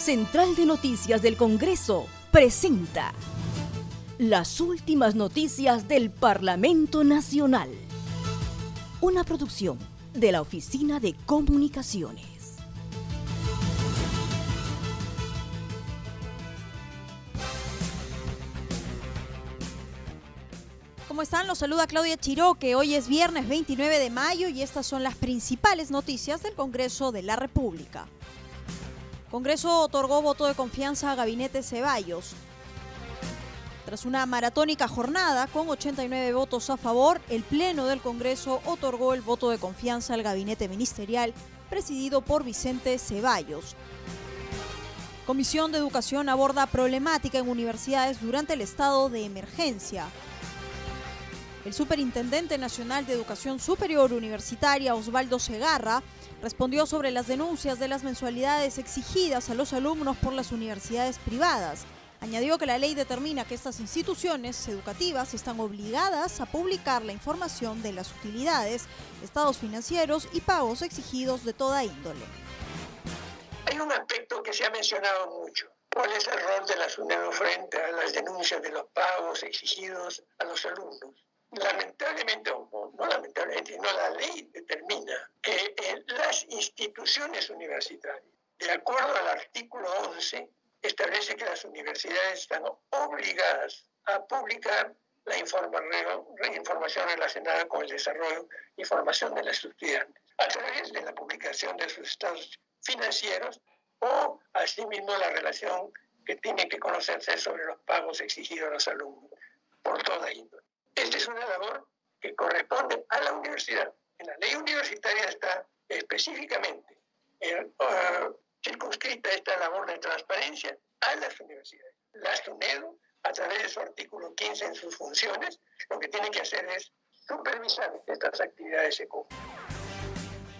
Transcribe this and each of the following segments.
Central de Noticias del Congreso presenta las últimas noticias del Parlamento Nacional. Una producción de la Oficina de Comunicaciones. ¿Cómo están? Los saluda Claudia Chiroque. Hoy es viernes 29 de mayo y estas son las principales noticias del Congreso de la República. Congreso otorgó voto de confianza a Gabinete Ceballos. Tras una maratónica jornada con 89 votos a favor, el Pleno del Congreso otorgó el voto de confianza al gabinete ministerial presidido por Vicente Ceballos. Comisión de Educación aborda problemática en universidades durante el estado de emergencia. El Superintendente Nacional de Educación Superior Universitaria, Osvaldo Segarra, respondió sobre las denuncias de las mensualidades exigidas a los alumnos por las universidades privadas. Añadió que la ley determina que estas instituciones educativas están obligadas a publicar la información de las utilidades, estados financieros y pagos exigidos de toda índole. Hay un aspecto que se ha mencionado mucho. ¿Cuál es el rol de la SUNEDO frente a las denuncias de los pagos exigidos a los alumnos? Lamentablemente, no lamentablemente, no la ley determina que eh, las instituciones universitarias, de acuerdo al artículo 11, establece que las universidades están obligadas a publicar la información relacionada con el desarrollo y formación de los estudiantes a través de la publicación de sus estados financieros o asimismo la relación que tiene que conocerse sobre los pagos exigidos a los alumnos por toda índole. Es una labor que corresponde a la universidad. En la ley universitaria está específicamente uh, circunscrita esta labor de transparencia a las universidades. La SUNEDO, a través de su artículo 15 en sus funciones, lo que tiene que hacer es supervisar estas actividades ECO.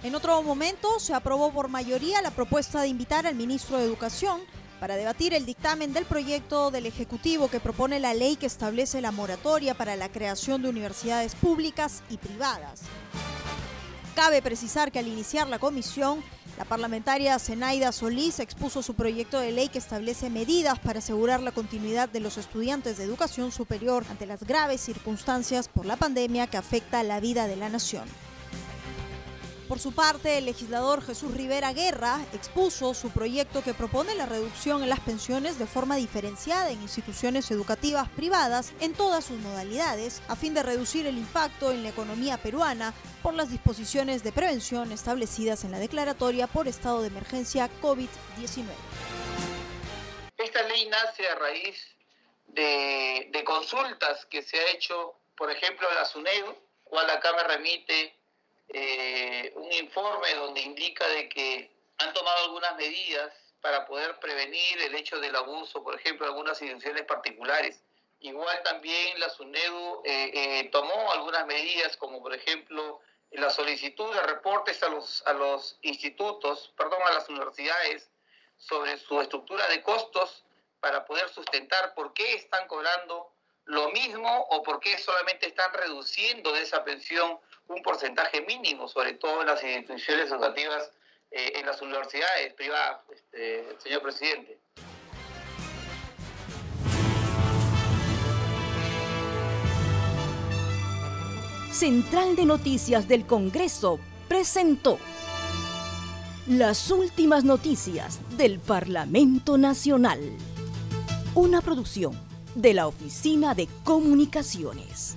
En otro momento se aprobó por mayoría la propuesta de invitar al ministro de Educación para debatir el dictamen del proyecto del Ejecutivo que propone la ley que establece la moratoria para la creación de universidades públicas y privadas. Cabe precisar que al iniciar la comisión, la parlamentaria Zenaida Solís expuso su proyecto de ley que establece medidas para asegurar la continuidad de los estudiantes de educación superior ante las graves circunstancias por la pandemia que afecta la vida de la nación. Por su parte, el legislador Jesús Rivera Guerra expuso su proyecto que propone la reducción en las pensiones de forma diferenciada en instituciones educativas privadas en todas sus modalidades, a fin de reducir el impacto en la economía peruana por las disposiciones de prevención establecidas en la declaratoria por estado de emergencia COVID-19. Esta ley nace a raíz de, consultas que se ha hecho, por ejemplo, a la SUNEDU, cual acá me remite eh, un informe donde indica de que han tomado algunas medidas para poder prevenir el hecho del abuso, por ejemplo, de algunas instituciones particulares. Igual también la SUNEDU eh, eh, tomó algunas medidas, como por ejemplo la solicitud de reportes a los, a los institutos, perdón, a las universidades sobre su estructura de costos para poder sustentar por qué están cobrando lo mismo o por qué solamente están reduciendo de esa pensión un porcentaje mínimo, sobre todo en las instituciones educativas, eh, en las universidades privadas, este, señor presidente. Central de Noticias del Congreso presentó las últimas noticias del Parlamento Nacional. Una producción de la Oficina de Comunicaciones.